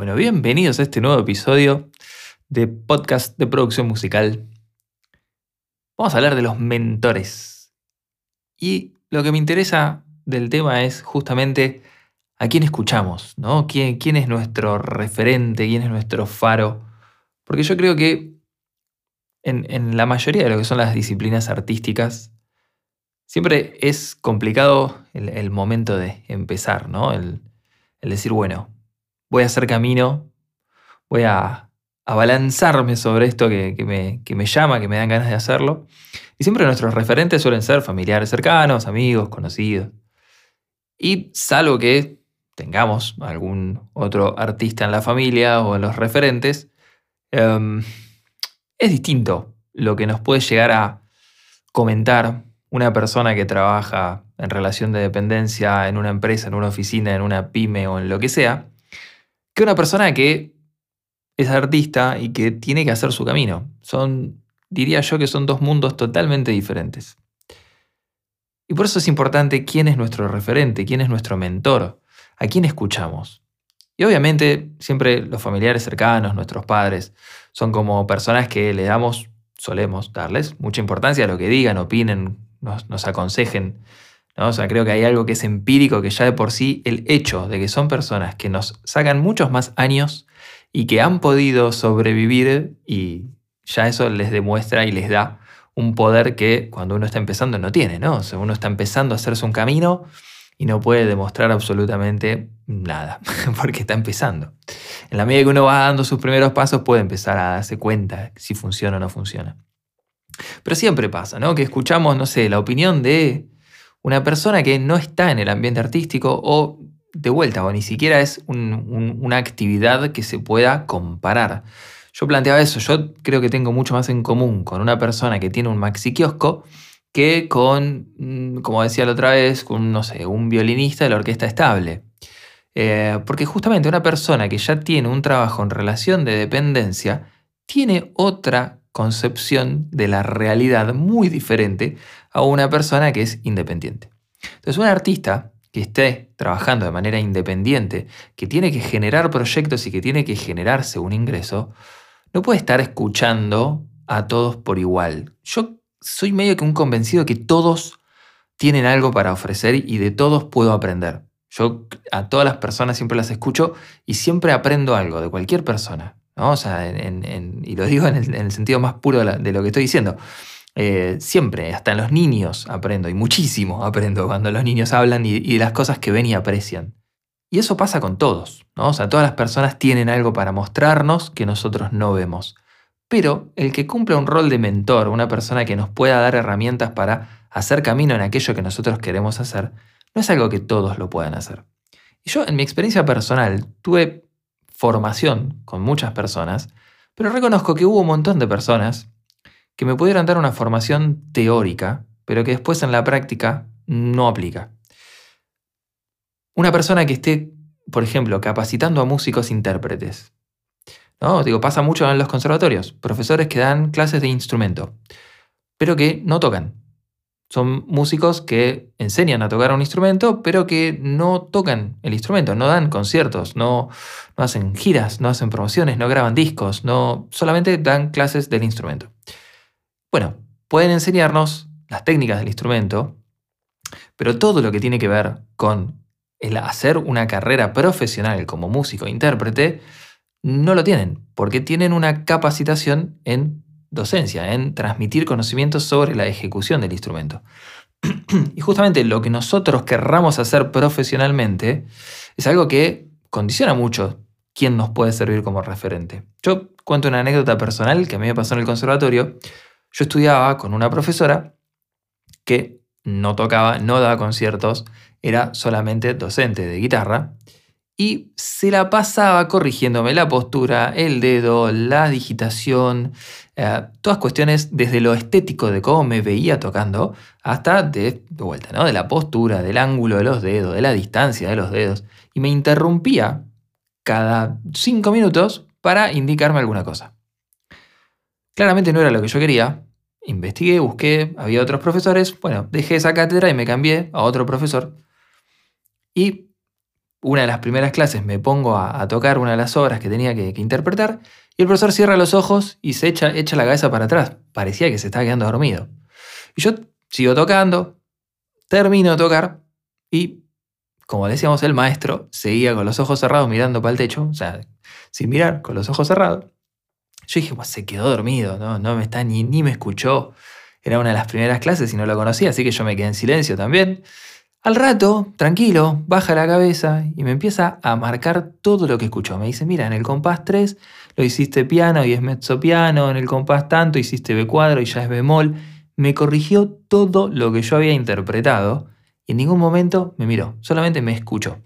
Bueno, bienvenidos a este nuevo episodio de podcast de producción musical. Vamos a hablar de los mentores. Y lo que me interesa del tema es justamente a quién escuchamos, ¿no? ¿Quién, quién es nuestro referente? ¿Quién es nuestro faro? Porque yo creo que en, la mayoría de lo que son las disciplinas artísticas, siempre es complicado el, momento de empezar, ¿no? El, el decir, bueno, voy a hacer camino, voy a, abalanzarme sobre esto que, me, llama, que me dan ganas de hacerlo. Y siempre nuestros referentes suelen ser familiares cercanos, amigos, conocidos. Y salvo que tengamos algún otro artista en la familia o en los referentes, em, es distinto lo que nos puede llegar a comentar una persona que trabaja en relación de dependencia en una empresa, en una oficina, en una pyme o en lo que sea, que una persona que es artista y que tiene que hacer su camino. Son, diría yo que son dos mundos totalmente diferentes. Y por eso es importante quién es nuestro referente, quién es nuestro mentor, a quién escuchamos. Y obviamente siempre los familiares cercanos, nuestros padres, son como personas que le damos, solemos darles mucha importancia a lo que digan, opinen, nos, nos aconsejen, o sea, creo que hay algo que es empírico, que ya de por sí el hecho de que son personas que nos sacan muchos más años y que han podido sobrevivir y ya eso les demuestra y les da un poder que cuando uno está empezando no tiene, ¿no? O uno está empezando a hacerse un camino y no puede demostrar absolutamente nada, porque está empezando. En la medida que uno va dando sus primeros pasos puede empezar a darse cuenta si funciona o no funciona. Pero siempre pasa, ¿no? Que escuchamos, no sé, la opinión de una persona que no está en el ambiente artístico o de vuelta, o ni siquiera es una actividad que se pueda comparar. Yo planteaba eso, yo creo que tengo mucho más en común con una persona que tiene un maxi kiosco que con, mm, como decía la otra vez, con, no sé, un violinista de la orquesta estable. Eh, porque justamente una persona que ya tiene un trabajo en relación de dependencia tiene otra concepción de la realidad muy diferente a una persona que es independiente. Entonces, un artista que esté trabajando de manera independiente, que tiene que generar proyectos y que tiene que generarse un ingreso, no puede estar escuchando a todos por igual. Yo soy medio que un convencido que todos tienen algo para ofrecer y de todos puedo aprender. Yo a todas las personas siempre las escucho y siempre aprendo algo de cualquier persona. O sea, y lo digo en el, sentido más puro de lo que estoy diciendo. Eh, siempre, hasta en los niños aprendo, y muchísimo aprendo cuando los niños hablan y, de las cosas que ven y aprecian. Y eso pasa con todos, ¿no? O sea, todas las personas tienen algo para mostrarnos que nosotros no vemos. Pero el que cumple un rol de mentor, una persona que nos pueda dar herramientas para hacer camino en aquello que nosotros queremos hacer, no es algo que todos lo puedan hacer. Y yo, en mi experiencia personal, tuve formación con muchas personas, pero reconozco que hubo un montón de personas que me pudieran dar una formación teórica, pero que después en la práctica no aplica. Una persona que esté, por ejemplo, capacitando a músicos intérpretes. ¿no? Digo, pasa mucho en los conservatorios. Profesores que dan clases de instrumento, pero que no tocan. Son músicos que enseñan a tocar un instrumento, pero que no tocan el instrumento, no dan conciertos, no, no hacen giras, no hacen promociones, no graban discos, no, solamente dan clases del instrumento. Bueno, pueden enseñarnos las técnicas del instrumento, pero todo lo que tiene que ver con el hacer una carrera profesional como músico e intérprete, no lo tienen, porque tienen una capacitación en docencia, en transmitir conocimientos sobre la ejecución del instrumento. y justamente lo que nosotros querramos hacer profesionalmente es algo que condiciona mucho quién nos puede servir como referente. Yo cuento una anécdota personal que a mí me pasó en el conservatorio. Yo estudiaba con una profesora que no tocaba, no daba conciertos, era solamente docente de guitarra y se la pasaba corrigiéndome la postura, el dedo, la digitación, eh, todas cuestiones desde lo estético de cómo me veía tocando hasta de, de vuelta, ¿no? de la postura, del ángulo de los dedos, de la distancia de los dedos. Y me interrumpía cada cinco minutos para indicarme alguna cosa. Claramente no era lo que yo quería. Investigué, busqué, había otros profesores. Bueno, dejé esa cátedra y me cambié a otro profesor. Y una de las primeras clases me pongo a, tocar una de las obras que tenía que, interpretar y el profesor cierra los ojos y se echa, echa la cabeza para atrás. Parecía que se estaba quedando dormido. Y yo sigo tocando, termino de tocar y, como decíamos, el maestro seguía con los ojos cerrados mirando para el techo, o sea, sin mirar, con los ojos cerrados. Yo dije, se quedó dormido, no, no me está ni, ni me escuchó. Era una de las primeras clases y no lo conocía, así que yo me quedé en silencio también. Al rato, tranquilo, baja la cabeza y me empieza a marcar todo lo que escuchó. Me dice, mira, en el compás 3 lo hiciste piano y es mezzo piano, en el compás tanto hiciste B cuadro y ya es bemol. Me corrigió todo lo que yo había interpretado y en ningún momento me miró, solamente me escuchó.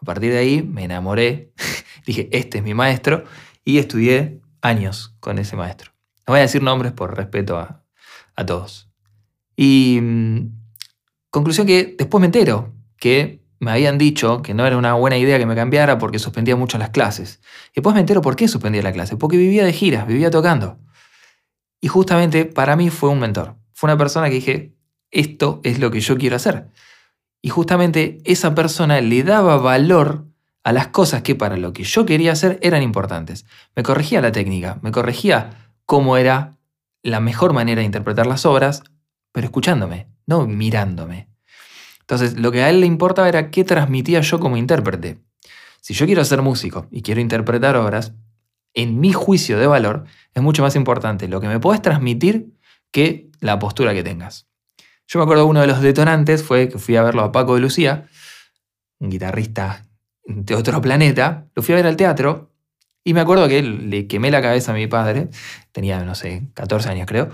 A partir de ahí me enamoré, dije, este es mi maestro y estudié años con ese maestro. No voy a decir nombres por respeto a, a todos. Y mm, Conclusión que después me entero que me habían dicho que no era una buena idea que me cambiara porque suspendía mucho las clases. Y después me entero por qué suspendía la clase, porque vivía de giras, vivía tocando. Y justamente para mí fue un mentor. Fue una persona que dije, esto es lo que yo quiero hacer. Y justamente esa persona le daba valor a las cosas que para lo que yo quería hacer eran importantes. Me corregía la técnica, me corregía cómo era la mejor manera de interpretar las obras, pero escuchándome, no mirándome. Entonces, lo que a él le importaba era qué transmitía yo como intérprete. Si yo quiero ser músico y quiero interpretar obras, en mi juicio de valor es mucho más importante lo que me puedes transmitir que la postura que tengas. Yo me acuerdo uno de los detonantes fue que fui a verlo a Paco de Lucía, un guitarrista de otro planeta, lo fui a ver al teatro y me acuerdo que le quemé la cabeza a mi padre, tenía, no sé, 14 años creo,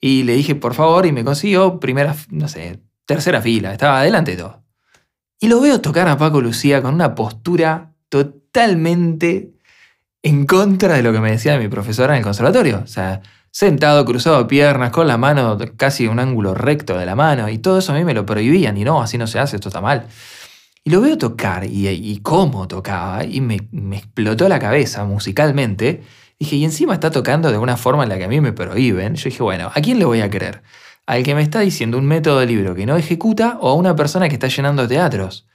y le dije, por favor, y me consiguió primera, no sé, tercera fila, estaba adelante de todo. Y lo veo tocar a Paco Lucía con una postura totalmente en contra de lo que me decía mi profesora en el conservatorio. O sea, sentado, cruzado piernas, con la mano casi un ángulo recto de la mano, y todo eso a mí me lo prohibían, y no, así no se hace, esto está mal. Y lo veo tocar, y, cómo tocaba, y me, explotó la cabeza musicalmente, Dije, y encima está tocando de una forma en la que a mí me prohíben. Yo dije, bueno, ¿a quién le voy a creer? ¿Al que me está diciendo un método de libro que no ejecuta o a una persona que está llenando teatros?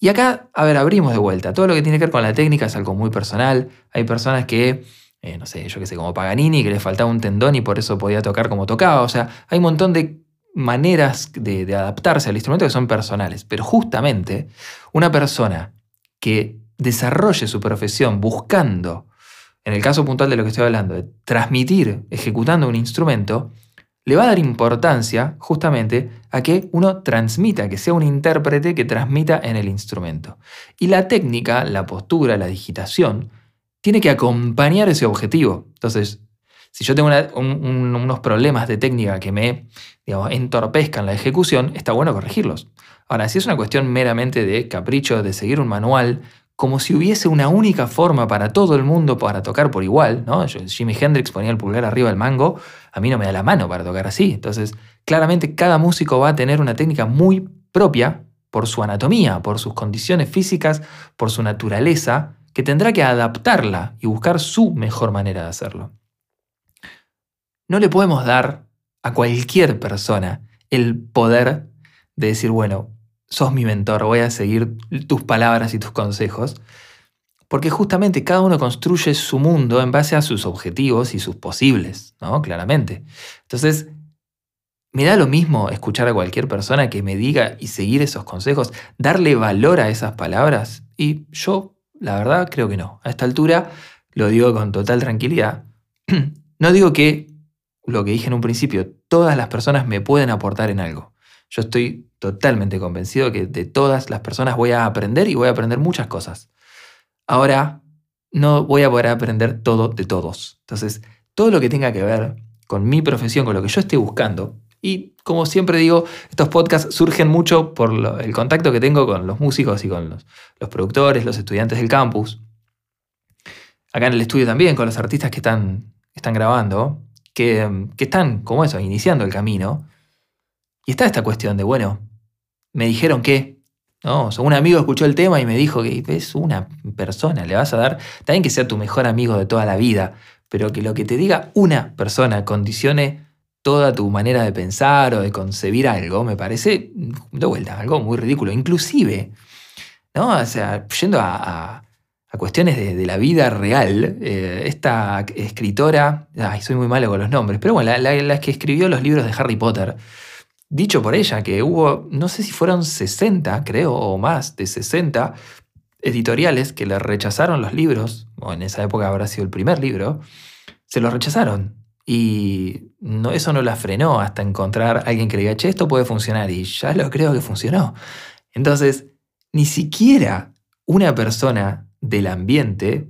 Y acá, a ver, abrimos de vuelta. Todo lo que tiene que ver con la técnica es algo muy personal. Hay personas que, eh, no sé, yo qué sé, como Paganini, que le faltaba un tendón y por eso podía tocar como tocaba. O sea, hay un montón de maneras de, adaptarse al instrumento que son personales. Pero justamente una persona que desarrolle su profesión buscando en el caso puntual de lo que estoy hablando, de transmitir ejecutando un instrumento, le va a dar importancia justamente a que uno transmita, que sea un intérprete que transmita en el instrumento. Y la técnica, la postura, la digitación, tiene que acompañar ese objetivo. Entonces, si yo tengo unos problemas de técnica que me entorpezcan la ejecución, está bueno corregirlos. Ahora, si es una cuestión meramente de capricho, de seguir un manual, como si hubiese una única forma para todo el mundo para tocar por igual, ¿no? Jimi Hendrix ponía el pulgar arriba del mango, a mí no me da la mano para tocar así. Entonces, claramente cada músico va a tener una técnica muy propia por su anatomía, por sus condiciones físicas, por su naturaleza, que tendrá que adaptarla y buscar su mejor manera de hacerlo. No le podemos dar a cualquier persona el poder de decir, bueno, sos mi mentor, voy a seguir tus palabras y tus consejos, porque justamente cada uno construye su mundo en base a sus objetivos y sus posibles, ¿no? Claramente. Entonces, me da lo mismo escuchar a cualquier persona que me diga y seguir esos consejos, darle valor a esas palabras, y yo, la verdad, creo que no. A esta altura, lo digo con total tranquilidad, no digo que lo que dije en un principio, todas las personas me pueden aportar en algo. Yo estoy totalmente convencido que de todas las personas voy a aprender y voy a aprender muchas cosas. Ahora, no voy a poder aprender todo de todos. Entonces, todo lo que tenga que ver con mi profesión, con lo que yo esté buscando, y como siempre digo, estos podcasts surgen mucho por el contacto que tengo con los músicos y con los, productores, los estudiantes del campus. Acá en el estudio también, con los artistas que están, están grabando, que, están, como eso, iniciando el camino. Y está esta cuestión de, bueno, me dijeron que, no, un amigo escuchó el tema y me dijo que es una persona, le vas a dar, también que sea tu mejor amigo de toda la vida, pero que lo que te diga una persona condicione toda tu manera de pensar o de concebir algo, me parece, de vuelta, algo muy ridículo. Inclusive, ¿no? O sea, yendo a, cuestiones de, la vida real, eh, esta escritora, ay, soy muy malo con los nombres, pero bueno, la, la, que escribió los libros de Harry Potter, dicho por ella que hubo, no sé si fueron 60, creo, o más de 60 editoriales que le rechazaron los libros, o en esa época habrá sido el primer libro, se los rechazaron. Y no, eso no la frenó hasta encontrar a alguien que le diga, che, esto puede funcionar. Y ya lo creo que funcionó. Entonces, ni siquiera una persona del ambiente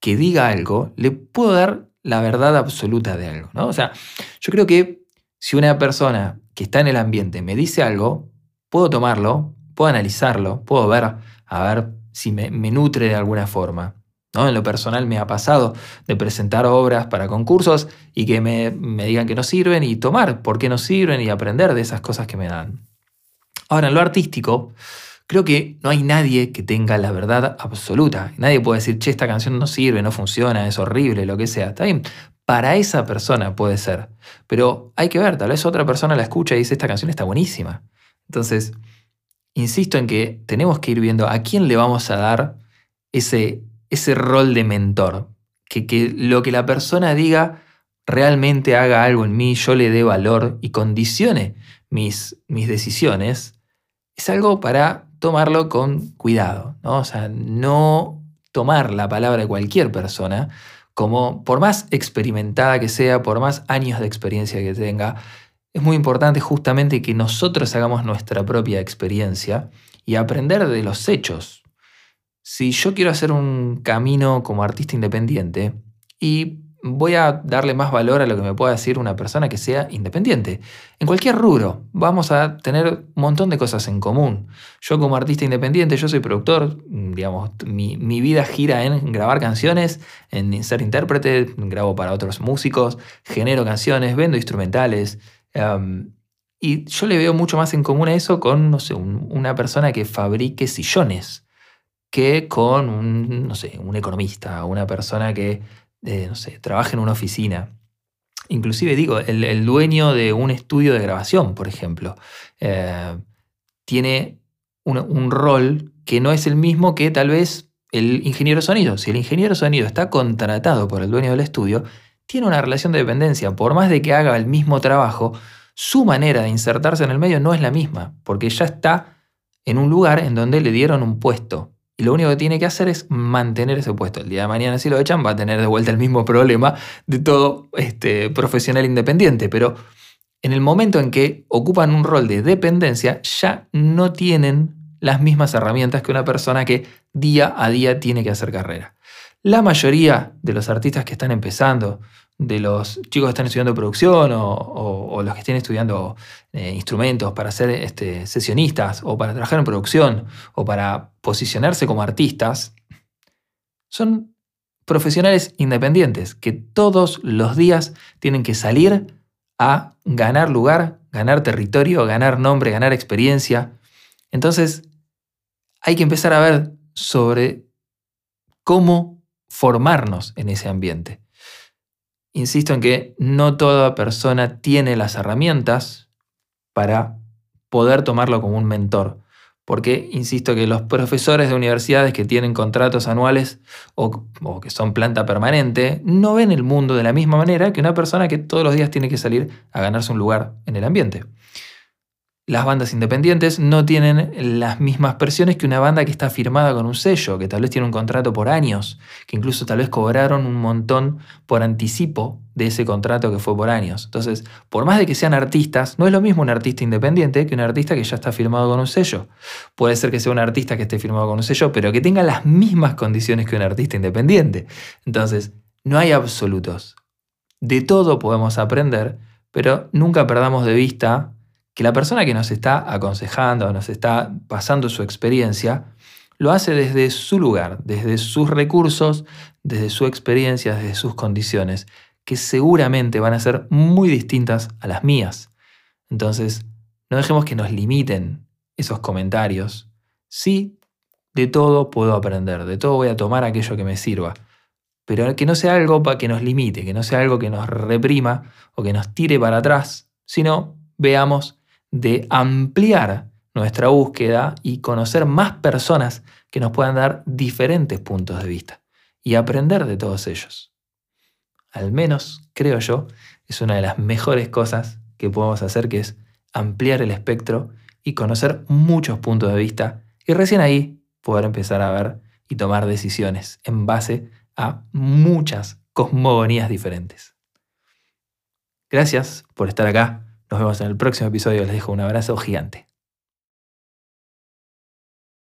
que diga algo le puedo dar la verdad absoluta de algo. ¿no? O sea, yo creo que si una persona que está en el ambiente me dice algo, puedo tomarlo, puedo analizarlo, puedo ver, a ver si me, nutre de alguna forma. ¿no? En lo personal me ha pasado de presentar obras para concursos y que me, me, digan que no sirven y tomar por qué no sirven y aprender de esas cosas que me dan. Ahora, en lo artístico, creo que no hay nadie que tenga la verdad absoluta. Nadie puede decir, che, esta canción no sirve, no funciona, es horrible, lo que sea. Está bien, para esa persona puede ser. Pero hay que ver, tal vez otra persona la escucha y dice, esta canción está buenísima. Entonces, insisto en que tenemos que ir viendo a quién le vamos a dar ese ese rol de mentor, que, que lo que la persona diga realmente haga algo en mí, yo le dé valor y condicione mis, mis decisiones, es algo para tomarlo con cuidado, ¿no? O sea, no tomar la palabra de cualquier persona como, por más experimentada que sea, por más años de experiencia que tenga, es muy importante justamente que nosotros hagamos nuestra propia experiencia y aprender de los hechos, si yo quiero hacer un camino como artista independiente y voy a darle más valor a lo que me pueda decir una persona que sea independiente. En cualquier rubro vamos a tener un montón de cosas en común. Yo como artista independiente, yo soy productor, digamos, mi, vida gira en grabar canciones, en ser intérprete, grabo para otros músicos, genero canciones, vendo instrumentales. Em, y yo le veo mucho más en común a eso con, no sé, una persona que fabrique sillones que con un, no sé, un economista, una persona que, no sé, trabaja en una oficina. Inclusive digo, el, dueño de un estudio de grabación, por ejemplo, eh, tiene un, rol que no es el mismo que tal vez el ingeniero sonido. Si el ingeniero sonido está contratado por el dueño del estudio, tiene una relación de dependencia. Por más de que haga el mismo trabajo, su manera de insertarse en el medio no es la misma, porque ya está en un lugar en donde le dieron un puesto. Y lo único que tiene que hacer es mantener ese puesto. El día de mañana, si lo echan, va a tener de vuelta el mismo problema de todo este, profesional independiente. Pero en el momento en que ocupan un rol de dependencia, ya no tienen las mismas herramientas que una persona que día a día tiene que hacer carrera. La mayoría de los artistas que están empezando, de los chicos que están estudiando producción o, los que estén estudiando eh, instrumentos para ser este, sesionistas o para trabajar en producción o para posicionarse como artistas, son profesionales independientes que todos los días tienen que salir a ganar lugar, ganar territorio, ganar nombre, ganar experiencia. Entonces, hay que empezar a ver sobre cómo formarnos en ese ambiente. Insisto en que no toda persona tiene las herramientas para poder tomarlo como un mentor. Porque, insisto, que los profesores de universidades que tienen contratos anuales o, que son planta permanente no ven el mundo de la misma manera que una persona que todos los días tiene que salir a ganarse un lugar en el ambiente las bandas independientes no tienen las mismas presiones que una banda que está firmada con un sello, que tal vez tiene un contrato por años, que incluso tal vez cobraron un montón por anticipo de ese contrato que fue por años. Entonces, por más de que sean artistas, no es lo mismo un artista independiente que un artista que ya está firmado con un sello. Puede ser que sea un artista que esté firmado con un sello, pero que tenga las mismas condiciones que un artista independiente. Entonces, no hay absolutos. De todo podemos aprender, pero nunca perdamos de vista que la persona que nos está aconsejando, nos está pasando su experiencia, lo hace desde su lugar, desde sus recursos, desde su experiencia, desde sus condiciones, que seguramente van a ser muy distintas a las mías. Entonces, no dejemos que nos limiten esos comentarios. Sí, de todo puedo aprender, de todo voy a tomar aquello que me sirva, pero que no sea algo para que nos limite, que no sea algo que nos reprima o que nos tire para atrás, sino veamos de ampliar nuestra búsqueda y conocer más personas que nos puedan dar diferentes puntos de vista y aprender de todos ellos. Al menos, creo yo, es una de las mejores cosas que podemos hacer, que es ampliar el espectro y conocer muchos puntos de vista y recién ahí poder empezar a ver y tomar decisiones en base a muchas cosmogonías diferentes. Gracias por estar acá. Nos vemos en el próximo episodio. Les dejo un abrazo gigante.